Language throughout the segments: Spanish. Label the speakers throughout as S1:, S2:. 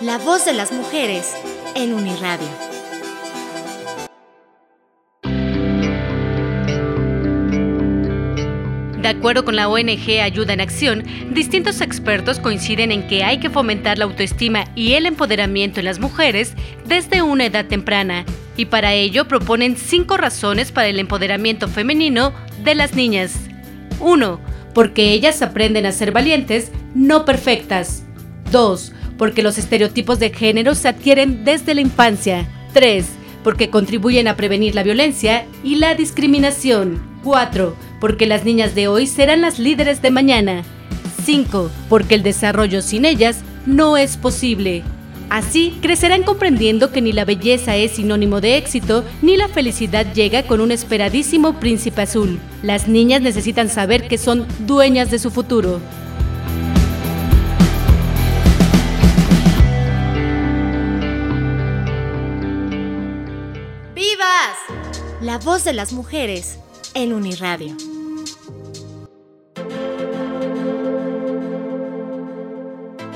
S1: La voz de las mujeres en Uniradio.
S2: De acuerdo con la ONG Ayuda en Acción, distintos expertos coinciden en que hay que fomentar la autoestima y el empoderamiento en las mujeres desde una edad temprana, y para ello proponen cinco razones para el empoderamiento femenino de las niñas. 1. Porque ellas aprenden a ser valientes, no perfectas. 2 porque los estereotipos de género se adquieren desde la infancia. 3. Porque contribuyen a prevenir la violencia y la discriminación. 4. Porque las niñas de hoy serán las líderes de mañana. 5. Porque el desarrollo sin ellas no es posible. Así, crecerán comprendiendo que ni la belleza es sinónimo de éxito, ni la felicidad llega con un esperadísimo príncipe azul. Las niñas necesitan saber que son dueñas de su futuro.
S1: La voz de las mujeres en Uniradio.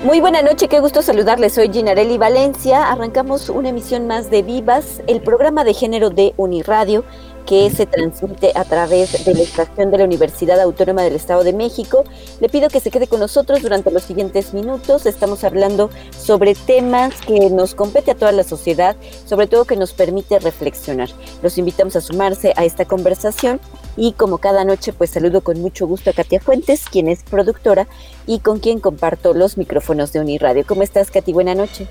S3: Muy buena noche, qué gusto saludarles. Soy Ginarelli Valencia. Arrancamos una emisión más de Vivas, el programa de género de Uniradio que se transmite a través de la estación de la Universidad Autónoma del Estado de México. Le pido que se quede con nosotros durante los siguientes minutos. Estamos hablando sobre temas que nos compete a toda la sociedad, sobre todo que nos permite reflexionar. Los invitamos a sumarse a esta conversación y como cada noche pues saludo con mucho gusto a Katia Fuentes, quien es productora y con quien comparto los micrófonos de Uniradio. ¿Cómo estás, Katy? Buena noche.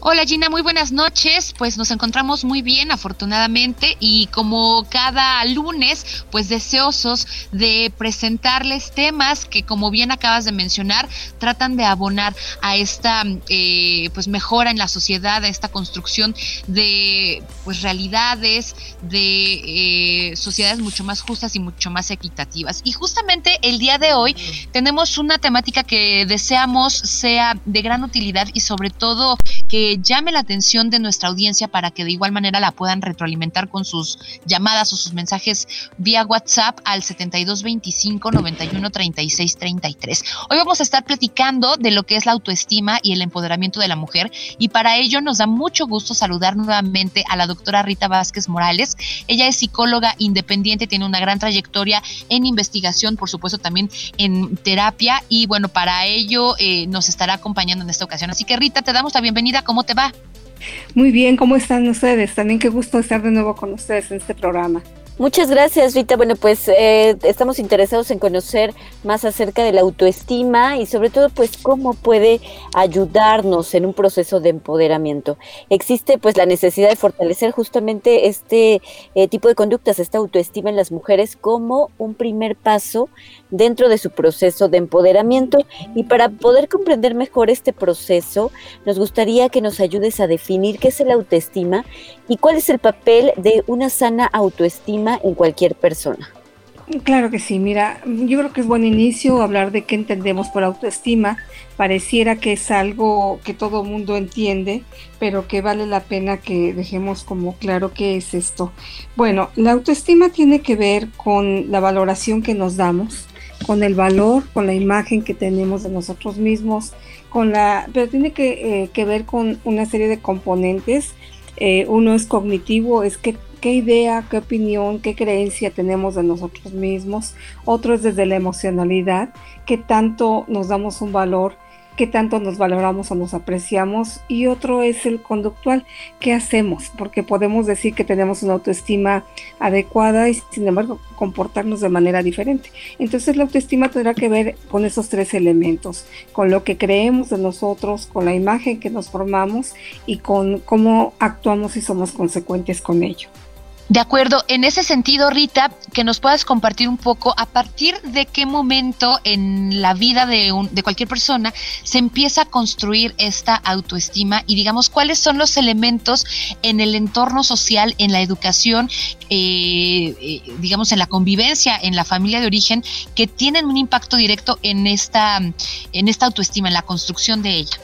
S4: Hola Gina, muy buenas noches. Pues nos encontramos muy bien, afortunadamente, y como cada lunes, pues deseosos de presentarles temas que, como bien acabas de mencionar, tratan de abonar a esta eh, pues mejora en la sociedad, a esta construcción de pues realidades, de eh, sociedades mucho más justas y mucho más equitativas. Y justamente el día de hoy tenemos una temática que deseamos sea de gran utilidad y sobre todo que llame la atención de nuestra audiencia para que de igual manera la puedan retroalimentar con sus llamadas o sus mensajes vía WhatsApp al 7225 91 36 33. Hoy vamos a estar platicando de lo que es la autoestima y el empoderamiento de la mujer y para ello nos da mucho gusto saludar nuevamente a la doctora Rita Vázquez Morales. Ella es psicóloga independiente, tiene una gran trayectoria en investigación, por supuesto también en terapia y bueno, para ello eh, nos estará acompañando en esta ocasión. Así que Rita, te damos la bienvenida ¿cómo te va?
S5: Muy bien, ¿cómo están ustedes? También qué gusto estar de nuevo con ustedes en este programa.
S3: Muchas gracias, Rita. Bueno, pues eh, estamos interesados en conocer más acerca de la autoestima y sobre todo, pues, cómo puede ayudarnos en un proceso de empoderamiento. Existe, pues, la necesidad de fortalecer justamente este eh, tipo de conductas, esta autoestima en las mujeres como un primer paso dentro de su proceso de empoderamiento. Y para poder comprender mejor este proceso, nos gustaría que nos ayudes a definir qué es el autoestima y cuál es el papel de una sana autoestima en cualquier persona.
S5: Claro que sí, mira, yo creo que es buen inicio hablar de qué entendemos por autoestima. Pareciera que es algo que todo mundo entiende, pero que vale la pena que dejemos como claro qué es esto. Bueno, la autoestima tiene que ver con la valoración que nos damos, con el valor, con la imagen que tenemos de nosotros mismos, con la, pero tiene que, eh, ver con una serie de componentes. Eh, uno es cognitivo, es que qué idea, qué opinión, qué creencia tenemos de nosotros mismos. Otro es desde la emocionalidad, qué tanto nos damos un valor qué tanto nos valoramos o nos apreciamos y otro es el conductual, qué hacemos, porque podemos decir que tenemos una autoestima adecuada y sin embargo comportarnos de manera diferente. Entonces la autoestima tendrá que ver con esos tres elementos, con lo que creemos de nosotros, con la imagen que nos formamos y con cómo actuamos y somos consecuentes con ello.
S4: De acuerdo, en ese sentido, Rita, que nos puedas compartir un poco a partir de qué momento en la vida de, de cualquier persona se empieza a construir esta autoestima y digamos cuáles son los elementos en el entorno social, en la educación, eh, eh, digamos en la convivencia, en la familia de origen, que tienen un impacto directo en esta, en esta autoestima, en la construcción de ella.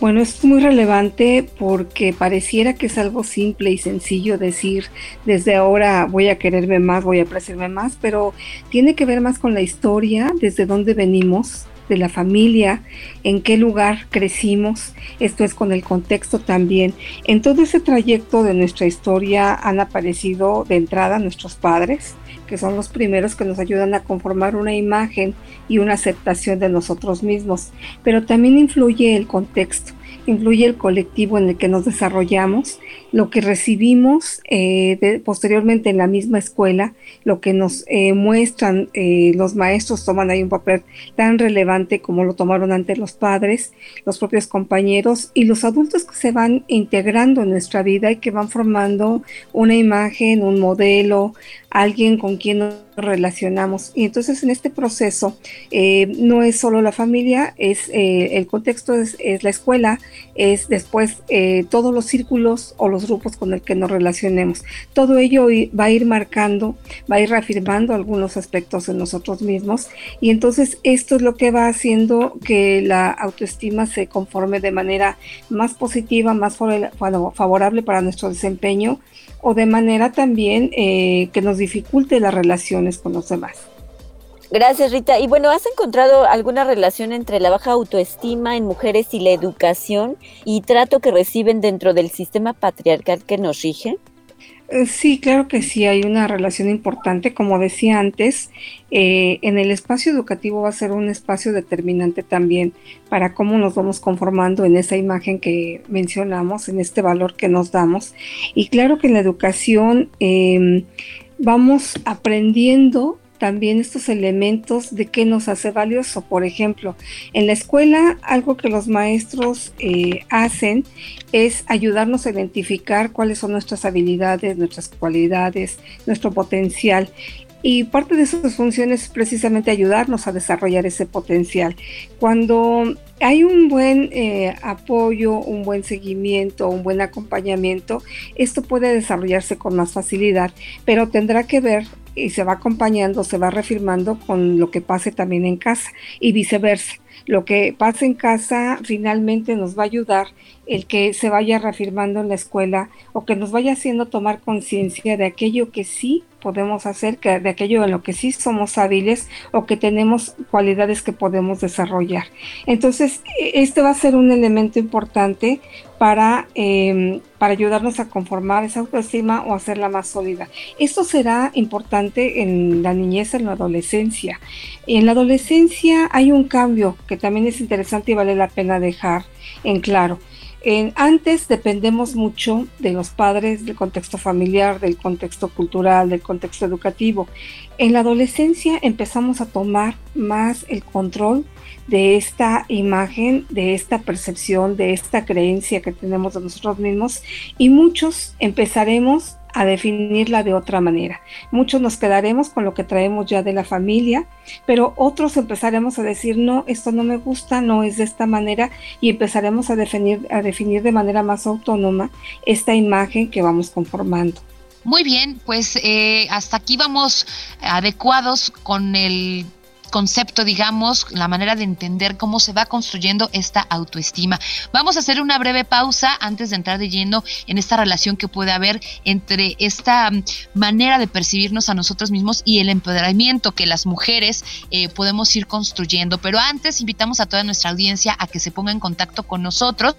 S5: Bueno, es muy relevante porque pareciera que es algo simple y sencillo decir desde ahora voy a quererme más, voy a apreciarme más, pero tiene que ver más con la historia, desde dónde venimos, de la familia, en qué lugar crecimos, esto es con el contexto también. En todo ese trayecto de nuestra historia han aparecido de entrada nuestros padres, que son los primeros que nos ayudan a conformar una imagen y una aceptación de nosotros mismos, pero también influye el contexto influye el colectivo en el que nos desarrollamos, lo que recibimos eh, posteriormente en la misma escuela, lo que nos eh, muestran eh, los maestros toman ahí un papel tan relevante como lo tomaron antes los padres, los propios compañeros y los adultos que se van integrando en nuestra vida y que van formando una imagen, un modelo, alguien con quien nos relacionamos. Y entonces en este proceso eh, no es solo la familia, es el contexto es, la escuela, es después eh, todos los círculos o los grupos con el que nos relacionemos. Todo ello va a ir marcando, va a ir reafirmando algunos aspectos en nosotros mismos y entonces esto es lo que va haciendo que la autoestima se conforme de manera más positiva, más favorable para nuestro desempeño o de manera también que nos dificulte las relaciones con los demás.
S3: Gracias, Rita. Y bueno, ¿has encontrado alguna relación entre la baja autoestima en mujeres y la educación y trato que reciben dentro del sistema patriarcal que nos rige?
S5: Eh, sí, claro que sí, hay una relación importante. Como decía antes, eh, en el espacio educativo va a ser un espacio determinante también para cómo nos vamos conformando en esa imagen que mencionamos, en este valor que nos damos. Y claro que en la educación em, vamos aprendiendo también estos elementos de qué nos hace valioso. Por ejemplo, en la escuela algo que los maestros eh, hacen es ayudarnos a identificar cuáles son nuestras habilidades, nuestras cualidades, nuestro potencial. Y parte de sus funciones es precisamente ayudarnos a desarrollar ese potencial. Cuando hay un buen eh, apoyo, un buen seguimiento, un buen acompañamiento, esto puede desarrollarse con más facilidad, pero tendrá que ver y se va acompañando, se va reafirmando con lo que pase también en casa y viceversa. Lo que pase en casa finalmente nos va a ayudar el que se vaya reafirmando en la escuela o que nos vaya haciendo tomar conciencia de aquello que sí podemos hacer, de aquello en lo que sí somos hábiles o que tenemos cualidades que podemos desarrollar. Entonces, e, este va a ser un elemento importante para, em, para ayudarnos a conformar esa autoestima o hacerla más sólida. Esto será importante en la niñez, en la adolescencia. En la adolescencia hay un cambio que también es interesante y vale la pena dejar en claro antes dependemos mucho de los padres, del contexto familiar, del contexto cultural, del contexto educativo. En la adolescencia empezamos a tomar más el control de esta imagen, de esta percepción, de esta creencia que tenemos de nosotros mismos y muchos empezaremos a definirla de otra manera. Muchos nos quedaremos con lo que traemos ya de la familia, pero otros empezaremos a decir, no, esto no me gusta, no es de esta manera, y empezaremos a definir, a definir de manera más autónoma esta imagen que vamos conformando.
S4: Muy bien, pues eh, hasta aquí vamos adecuados con el concepto, digamos, la manera de entender cómo se va construyendo esta autoestima. Vamos a hacer una breve pausa antes de entrar de lleno en esta relación que puede haber entre esta mm, manera de percibirnos a nosotros mismos y el empoderamiento que las mujeres eh, podemos ir construyendo. Pero antes invitamos a toda nuestra audiencia a que se ponga en contacto con nosotros,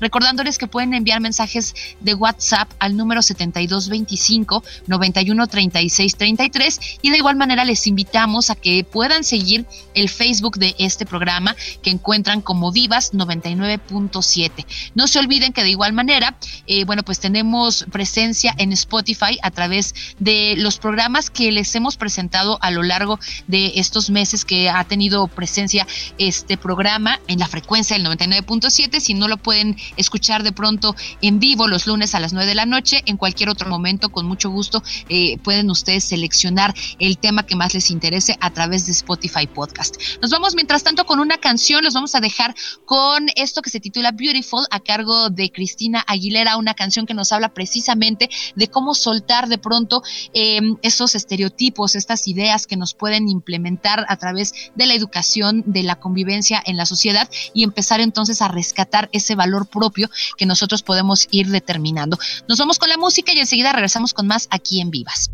S4: recordándoles que pueden enviar mensajes de WhatsApp al número 7225 913633 y de igual manera les invitamos a que puedan
S6: seguir el Facebook de este programa que encuentran como Vivas 99.7. No se olviden que de igual manera, eh, bueno, pues tenemos presencia en Spotify a través de los programas que les hemos presentado a lo largo de estos meses que ha tenido presencia este programa en la frecuencia del 99.7. Si no lo pueden escuchar de pronto en vivo los lunes a las 9 de la noche, en cualquier otro momento, con mucho gusto, eh, pueden ustedes seleccionar el tema que más les interese a través de Spotify Podcast. Nos vamos mientras tanto con una canción, los vamos a dejar con esto que se titula Beautiful a cargo de Cristina Aguilera, una canción que nos habla precisamente de cómo soltar de pronto em, esos estereotipos, estas ideas que nos pueden implementar a través de la educación, de la convivencia en la sociedad y empezar entonces a rescatar ese valor propio que nosotros podemos ir determinando. Nos vamos con la música y enseguida regresamos con más aquí en Vivas.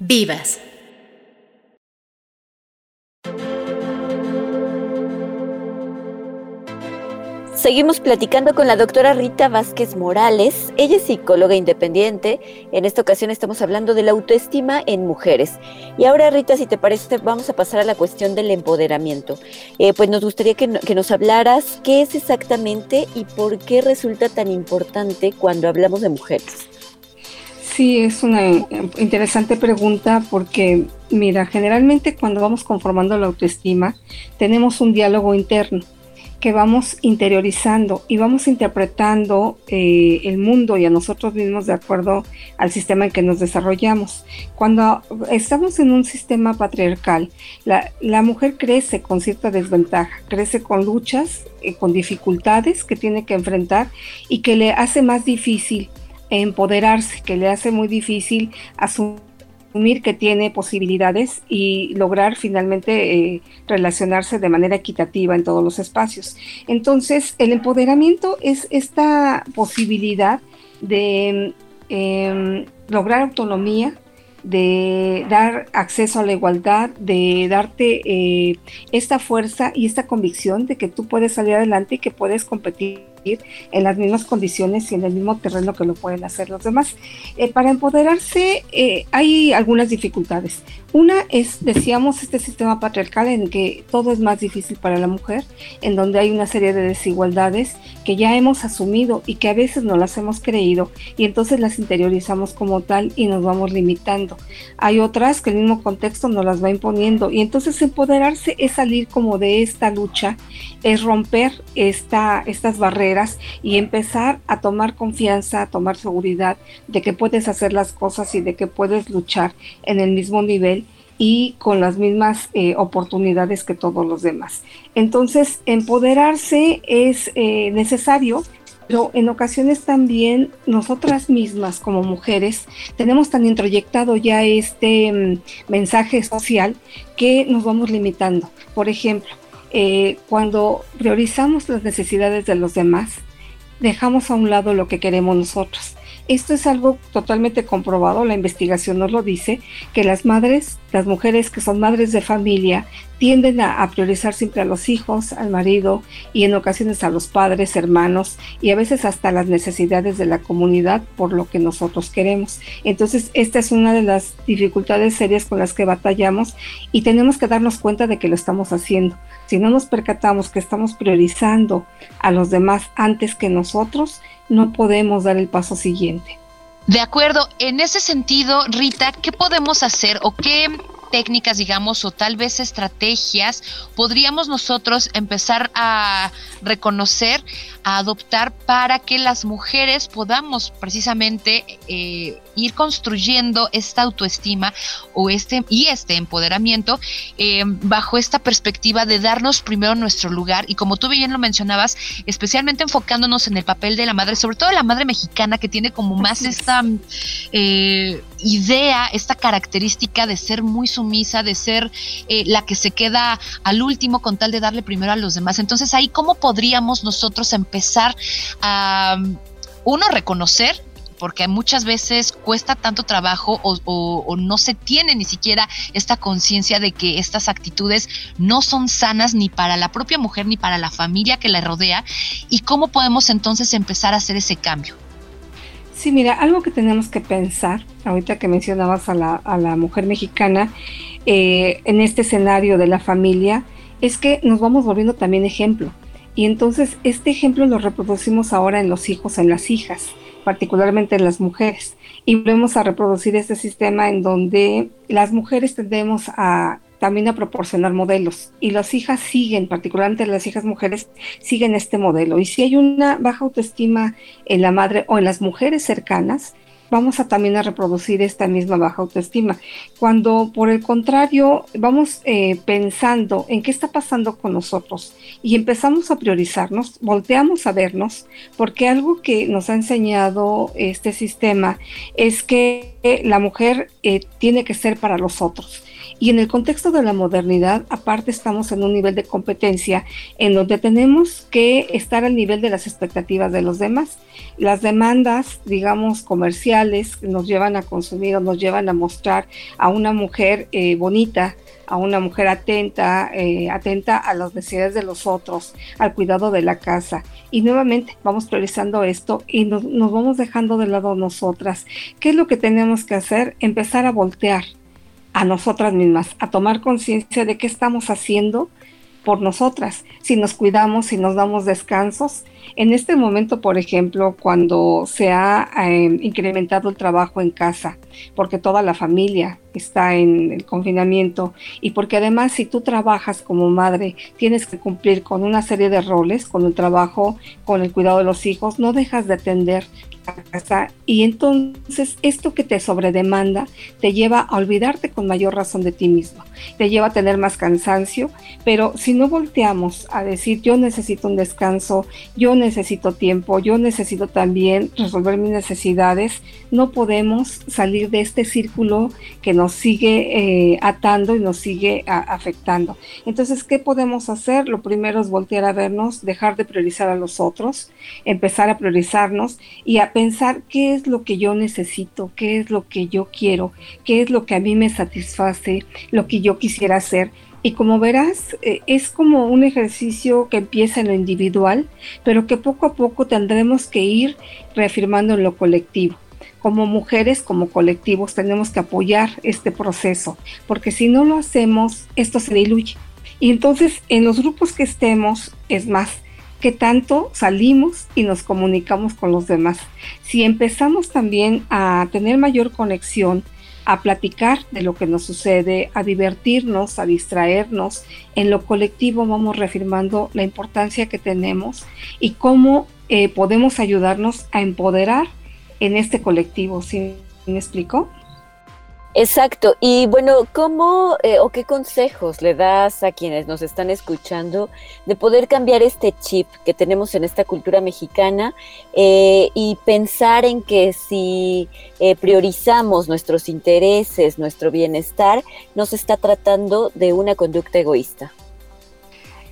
S1: Vivas.
S3: seguimos platicando con la doctora Rita Vázquez Morales. Ella es psicóloga independiente. En esta ocasión estamos hablando de la autoestima en mujeres. Y ahora, Rita, si te parece, vamos a pasar a la cuestión del empoderamiento. Eh, pues nos gustaría que, que nos hablaras qué es exactamente y por qué resulta tan importante cuando hablamos de mujeres.
S5: Sí, es una interesante pregunta porque, mira, generalmente cuando vamos conformando la autoestima, tenemos un diálogo interno que vamos interiorizando y vamos interpretando eh, el mundo y a nosotros mismos de acuerdo al sistema en que nos desarrollamos. Cuando estamos en un sistema patriarcal, la, la mujer crece con cierta desventaja, crece con luchas, eh, con dificultades que tiene que enfrentar y que le hace más difícil empoderarse, que le hace muy difícil asumir que tiene posibilidades y lograr finalmente eh, relacionarse de manera equitativa en todos los espacios. Entonces, el empoderamiento es esta posibilidad de em, lograr autonomía, de dar acceso a la igualdad, de darte eh, esta fuerza y esta convicción de que tú puedes salir adelante y que puedes competir en las mismas condiciones y en el mismo terreno que lo pueden hacer los demás. Eh, para empoderarse eh, hay algunas dificultades. Una es, decíamos, este sistema patriarcal en que todo es más difícil para la mujer, en donde hay una serie de desigualdades que ya hemos asumido y que a veces no las hemos creído y entonces las interiorizamos como tal y nos vamos limitando. Hay otras que el mismo contexto nos las va imponiendo y entonces empoderarse es salir como de esta lucha, es romper esta, estas barreras y empezar a tomar confianza, a tomar seguridad de que puedes hacer las cosas y de que puedes luchar en el mismo nivel y con las mismas eh, oportunidades que todos los demás. Entonces, empoderarse es eh, necesario, pero en ocasiones también nosotras mismas como mujeres tenemos tan introyectado ya este mm, mensaje social que nos vamos limitando. Por ejemplo, eh, cuando priorizamos las necesidades de los demás, dejamos a un lado lo que queremos nosotros. Esto es algo totalmente comprobado, la investigación nos lo dice, que las madres, las mujeres que son madres de familia, tienden a, priorizar siempre a los hijos, al marido y en ocasiones a los padres, hermanos y a veces hasta las necesidades de la comunidad por lo que nosotros queremos. Entonces, esta es una de las dificultades serias con las que batallamos y tenemos que darnos cuenta de que lo estamos haciendo. Si no nos percatamos que estamos priorizando a los demás antes que nosotros, no podemos dar el paso siguiente.
S4: De acuerdo, en ese sentido, Rita, ¿qué podemos hacer o qué técnicas, digamos, o tal vez estrategias podríamos nosotros empezar a reconocer, a adoptar para que las mujeres podamos precisamente eh, ir construyendo esta autoestima o este y este empoderamiento eh, bajo esta perspectiva de darnos primero nuestro lugar y como tú bien lo mencionabas, especialmente enfocándonos en el papel de la madre, sobre todo la madre mexicana que tiene como más esta eh, idea, esta característica de ser muy sumisa, de ser la que se queda al último con tal de darle primero a los demás. Entonces ahí, ¿cómo podríamos nosotros empezar a, uno, reconocer porque muchas veces cuesta tanto trabajo o, no se tiene ni siquiera esta conciencia de que estas actitudes no son sanas ni para la propia mujer ni para la familia que la rodea y cómo podemos entonces empezar a hacer ese cambio.
S5: Sí, mira, algo que tenemos que pensar, ahorita que mencionabas a la, a la mujer mexicana, eh, en este escenario de la familia, es que nos vamos volviendo también ejemplo. Y entonces este ejemplo lo reproducimos ahora en los hijos, en las hijas, particularmente en las mujeres. Y volvemos a reproducir este sistema en donde las mujeres tendemos a también a proporcionar modelos. Y las hijas siguen, particularmente las hijas mujeres, siguen este modelo. Y si hay una baja autoestima en la madre o en las mujeres cercanas, vamos a también a reproducir esta misma baja autoestima. Cuando por el contrario vamos eh, pensando en qué está pasando con nosotros y empezamos a priorizarnos, volteamos a vernos, porque algo que nos ha enseñado este sistema es que la mujer eh, tiene que ser para los otros y en el contexto de la modernidad, aparte estamos en un nivel de competencia en donde tenemos que estar al nivel de las expectativas de los demás. Las demandas, digamos, comerciales nos llevan a consumir o nos llevan a mostrar a una mujer eh, bonita, a una mujer atenta, eh, atenta a las necesidades de los otros, al cuidado de la casa. Y nuevamente vamos priorizando esto y nos, nos vamos dejando de lado nosotras. ¿Qué es lo que tenemos que hacer? Empezar a voltear a nosotras mismas, a tomar conciencia de qué estamos haciendo por nosotras, si nos cuidamos, si nos damos descansos. En este momento, por ejemplo, cuando se ha em, incrementado el trabajo en casa, porque toda la familia está en el confinamiento y porque además si tú trabajas como madre, tienes que cumplir con una serie de roles, con el trabajo, con el cuidado de los hijos, no dejas de atender casa y entonces esto que te sobredemanda te lleva a olvidarte con mayor razón de ti mismo, te lleva a tener más cansancio, pero si no volteamos a decir yo necesito un descanso, yo necesito tiempo, yo necesito también resolver mis necesidades, no podemos salir de este círculo que nos sigue eh, atando y nos sigue afectando. Entonces, ¿qué podemos hacer? Lo primero es voltear a vernos, dejar de priorizar a los otros, empezar a priorizarnos y a pensar qué es lo que yo necesito, qué es lo que yo quiero, qué es lo que a mí me satisface, lo que yo quisiera hacer. Y como verás, eh, es como un ejercicio que empieza en lo individual, pero que poco a poco tendremos que ir reafirmando en lo colectivo. Como mujeres, como colectivos, tenemos que apoyar este proceso, porque si no lo hacemos, esto se diluye. Y entonces, en los grupos que estemos, es más, que tanto salimos y nos comunicamos con los demás. Si empezamos también a tener mayor conexión, a platicar de lo que nos sucede, a divertirnos, a distraernos, en lo colectivo vamos reafirmando la importancia que tenemos y cómo eh, podemos ayudarnos a empoderar en este colectivo. ¿Sí me explico?
S3: Exacto. Y bueno, ¿cómo eh, o qué consejos le das a quienes nos están escuchando de poder cambiar este chip que tenemos en esta cultura mexicana eh, y pensar en que si eh, priorizamos nuestros intereses, nuestro bienestar, nos está tratando de una conducta egoísta?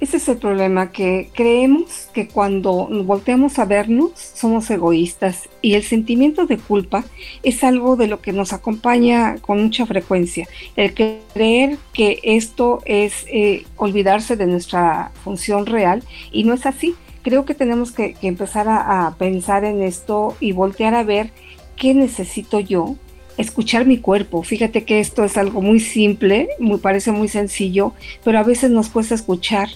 S5: Ese es el problema, que creemos que cuando volteamos a vernos somos egoístas y el sentimiento de culpa es algo de lo que nos acompaña con mucha frecuencia. El creer que esto es eh, olvidarse de nuestra función real y no es así. Creo que tenemos que, empezar a, a pensar en esto y voltear a ver qué necesito yo escuchar mi cuerpo. Fíjate que esto es algo muy simple, me parece muy sencillo, pero a veces nos cuesta escuchar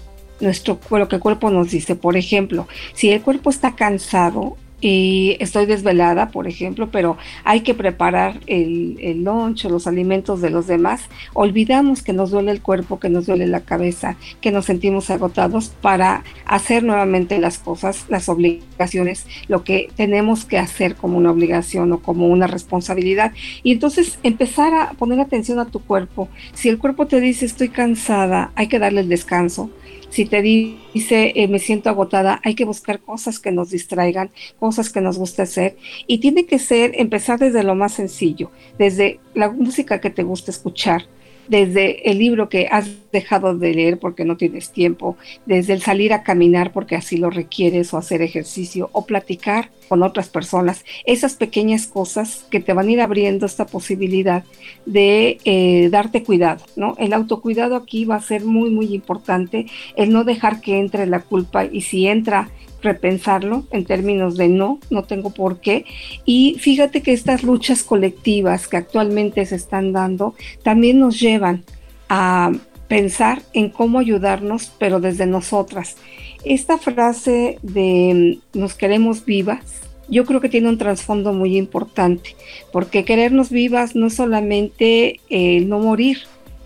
S5: nuestro lo que el cuerpo nos dice. Por ejemplo, si el cuerpo está cansado y estoy desvelada, por ejemplo, pero hay que preparar el, el lunch o los alimentos de los demás, olvidamos que nos duele el cuerpo, que nos duele la cabeza, que nos sentimos agotados para hacer nuevamente las cosas, las obligaciones, lo que tenemos que hacer como una obligación o como una responsabilidad. Y entonces empezar a poner atención a tu cuerpo. Si el cuerpo te dice estoy cansada, hay que darle el descanso si te dice eh, me siento agotada, hay que buscar cosas que nos distraigan, cosas que nos guste hacer. Y tiene que ser empezar desde lo más sencillo, desde la música que te gusta escuchar, desde el libro que has dejado de leer porque no tienes tiempo, desde el salir a caminar porque así lo requieres o hacer ejercicio o platicar con otras personas, esas pequeñas cosas que te van a ir abriendo esta posibilidad de eh, darte cuidado, ¿no? El autocuidado aquí va a ser muy, muy importante, el no dejar que entre la culpa y si entra repensarlo en términos de no, no tengo por qué. Y fíjate que estas luchas colectivas que actualmente se están dando también nos llevan a pensar en cómo ayudarnos, pero desde nosotras. Esta frase de mm, nos queremos vivas, yo creo que tiene un trasfondo muy importante, porque querernos vivas no es solamente el no morir,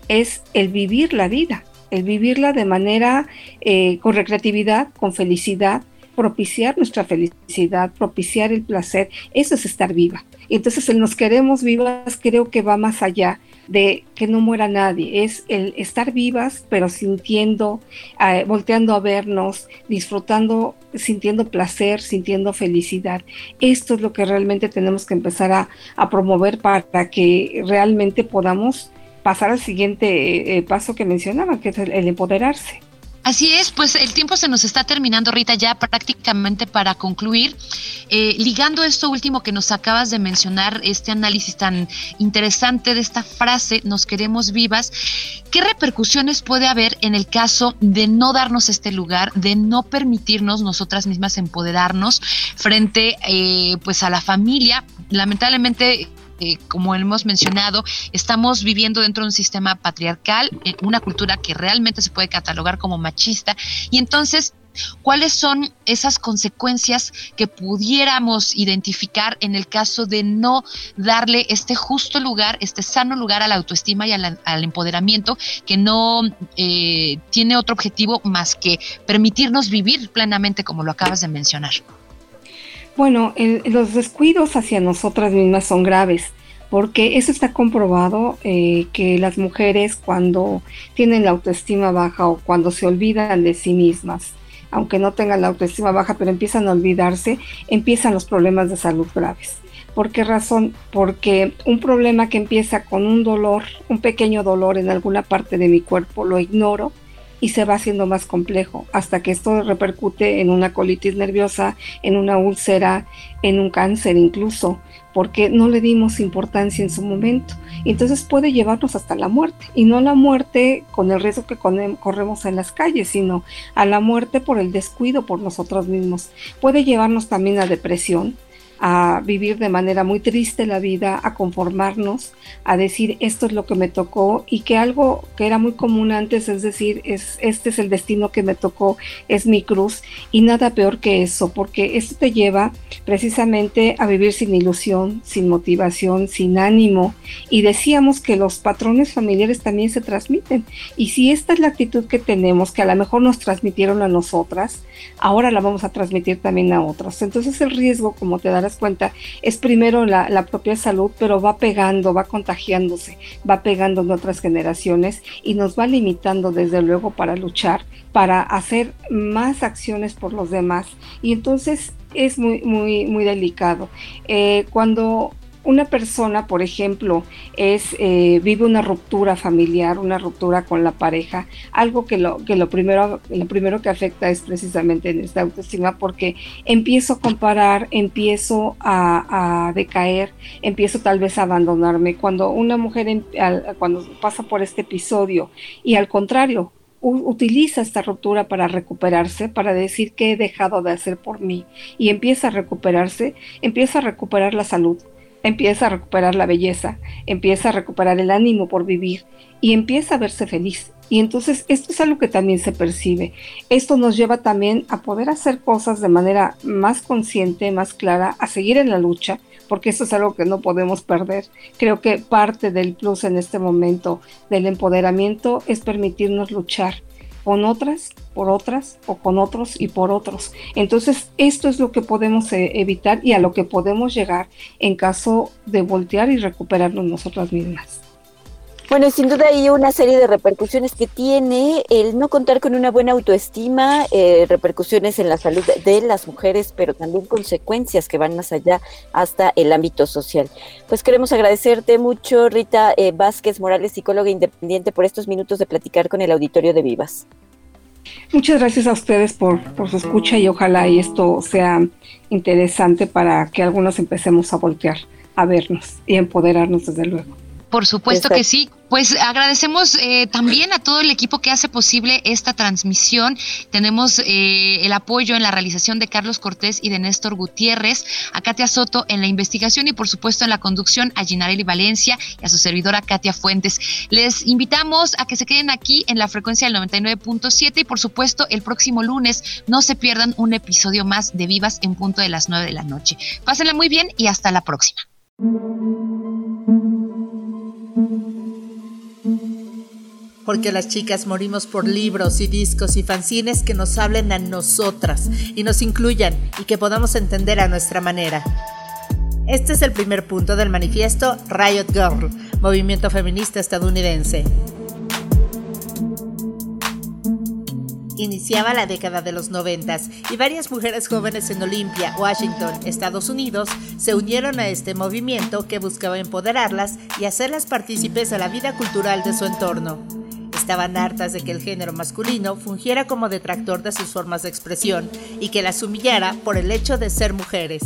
S5: es el vivir la vida, el vivirla de manera eh, con recreatividad, con felicidad, propiciar nuestra felicidad, propiciar el placer, eso es estar viva. Entonces el nos queremos vivas creo que va más allá de que no muera nadie, es el estar vivas pero sintiendo, eh, volteando a vernos, disfrutando, sintiendo placer, sintiendo felicidad. Esto es lo que realmente tenemos que empezar a, promover para que realmente podamos pasar al siguiente eh, paso que mencionaba, que es el empoderarse.
S4: Así es, pues el tiempo se nos está terminando, Rita, ya prácticamente para concluir. Eh, ligando esto último que nos acabas de mencionar, este análisis tan interesante de esta frase, nos queremos vivas, ¿qué repercusiones puede haber en el caso de no darnos este lugar, de no permitirnos nosotras mismas empoderarnos frente eh, pues a la familia? Lamentablemente eh, como hemos mencionado, estamos viviendo dentro de un sistema patriarcal, en una cultura que realmente se puede catalogar como machista, y entonces ¿Cuáles son esas consecuencias que pudiéramos identificar en el caso de no darle este justo lugar, este sano lugar a la autoestima y al, empoderamiento, que no eh, tiene otro objetivo más que permitirnos vivir plenamente como lo acabas de mencionar?
S5: Bueno, los descuidos hacia nosotras mismas son graves, porque eso está comprobado eh, que las mujeres cuando tienen la autoestima baja o cuando se olvidan de sí mismas, aunque no tengan la autoestima baja, pero empiezan a olvidarse, empiezan los problemas de salud graves. ¿Por qué razón? Porque un problema que empieza con un dolor, un pequeño dolor en alguna parte de mi cuerpo, lo ignoro, y se va haciendo más complejo hasta que esto repercute en una colitis nerviosa, en una úlcera, en un cáncer incluso, porque no le dimos importancia en su momento. Entonces puede llevarnos hasta la muerte, y no la muerte con el riesgo que corremos en las calles, sino a la muerte por el descuido por nosotros mismos. Puede llevarnos también a depresión, a vivir de manera muy triste la vida, a conformarnos, a decir esto es lo que me tocó y que algo que era muy común antes, es decir, es, este es el destino que me tocó, es mi cruz y nada peor que eso, porque esto te lleva precisamente a vivir sin ilusión, sin motivación, sin ánimo y decíamos que los patrones familiares también se transmiten y si esta es la actitud que tenemos, que a lo mejor nos transmitieron a nosotras, ahora la vamos a transmitir también a otros. Entonces el riesgo, como te darás cuenta, es primero la, propia salud, pero va pegando, va contagiándose, va pegando en otras generaciones y nos va limitando desde luego para luchar, para hacer más acciones por los demás. Y entonces es muy, muy, muy delicado. Eh, cuando una persona, por ejemplo, es eh, vive una ruptura familiar, una ruptura con la pareja, algo que lo que lo primero lo primero que afecta es precisamente en esta autoestima porque empiezo a comparar, empiezo a, decaer, empiezo tal vez a abandonarme. Cuando una mujer cuando pasa por este episodio y al contrario utiliza esta ruptura para recuperarse, para decir que he dejado de hacer por mí y empieza a recuperarse, empieza a recuperar la salud, empieza a recuperar la belleza, empieza a recuperar el ánimo por vivir y empieza a verse feliz. Y entonces esto es algo que también se percibe. Esto nos lleva también a poder hacer cosas de manera más consciente, más clara, a seguir en la lucha, porque esto es algo que no podemos perder. Creo que parte del plus en este momento del empoderamiento es permitirnos luchar con otras, por otras o con otros y por otros. Entonces, esto es lo que podemos eh, evitar y a lo que podemos llegar en caso de voltear y recuperarnos nosotras mismas.
S3: Bueno, sin duda hay una serie de repercusiones que tiene el no contar con una buena autoestima, eh, repercusiones en la salud de las mujeres, pero también consecuencias que van más allá hasta el ámbito social. Pues queremos agradecerte mucho, Rita eh, Vázquez Morales, psicóloga independiente, por estos minutos de platicar con el auditorio de Vivas.
S5: Muchas gracias a ustedes por, por su escucha y ojalá y esto sea interesante para que algunos empecemos a voltear, a vernos y empoderarnos desde luego.
S4: Por supuesto que sí. Pues agradecemos eh, también a todo el equipo que hace posible esta transmisión. Tenemos eh, el apoyo en la realización de Carlos Cortés y de Néstor Gutiérrez, a Katia Soto en la investigación y por supuesto en la conducción a Ginarelli Valencia y a su servidora Katia Fuentes. Les invitamos a que se queden aquí en la frecuencia del 99.7 y por supuesto el próximo lunes no se pierdan un episodio más de Vivas en punto de las 9 de la noche. Pásenla muy bien y hasta la próxima.
S7: Porque las chicas morimos por libros y discos y fanzines que nos hablen a nosotras y nos incluyan y que podamos entender a nuestra manera. Este es el primer punto del manifiesto Riot Girl, movimiento feminista estadounidense. Iniciaba la década de los noventas y varias mujeres jóvenes en Olympia, Washington, Estados Unidos, se unieron a este movimiento que buscaba empoderarlas y hacerlas partícipes de la vida cultural de su entorno. Estaban hartas de que el género masculino fungiera como detractor de sus formas de expresión y que las humillara por el hecho de ser mujeres.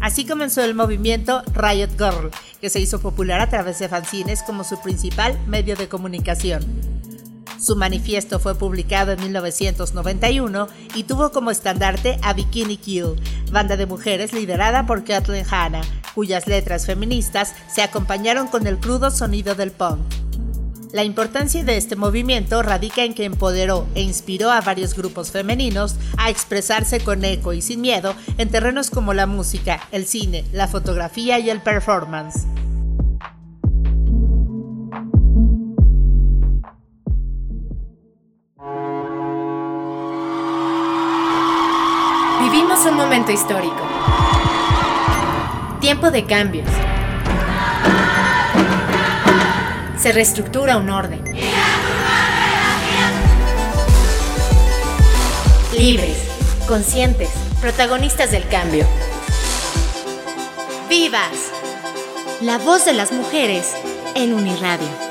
S7: Así comenzó el movimiento Riot Girl, que se hizo popular a través de fanzines como su principal medio de comunicación. Su manifiesto fue publicado en 1991 y tuvo como estandarte a Bikini Kill, banda de mujeres liderada por Kathleen Hanna, cuyas letras feministas se acompañaron con el crudo sonido del punk. La importancia de este movimiento radica en que empoderó e inspiró a varios grupos femeninos a expresarse con eco y sin miedo en terrenos como la música, el cine, la fotografía y el performance.
S1: Vivimos un momento histórico. Tiempo de cambios se reestructura un orden. Libres, conscientes, protagonistas del cambio. ¡Vivas! La voz de las mujeres en Uniradio.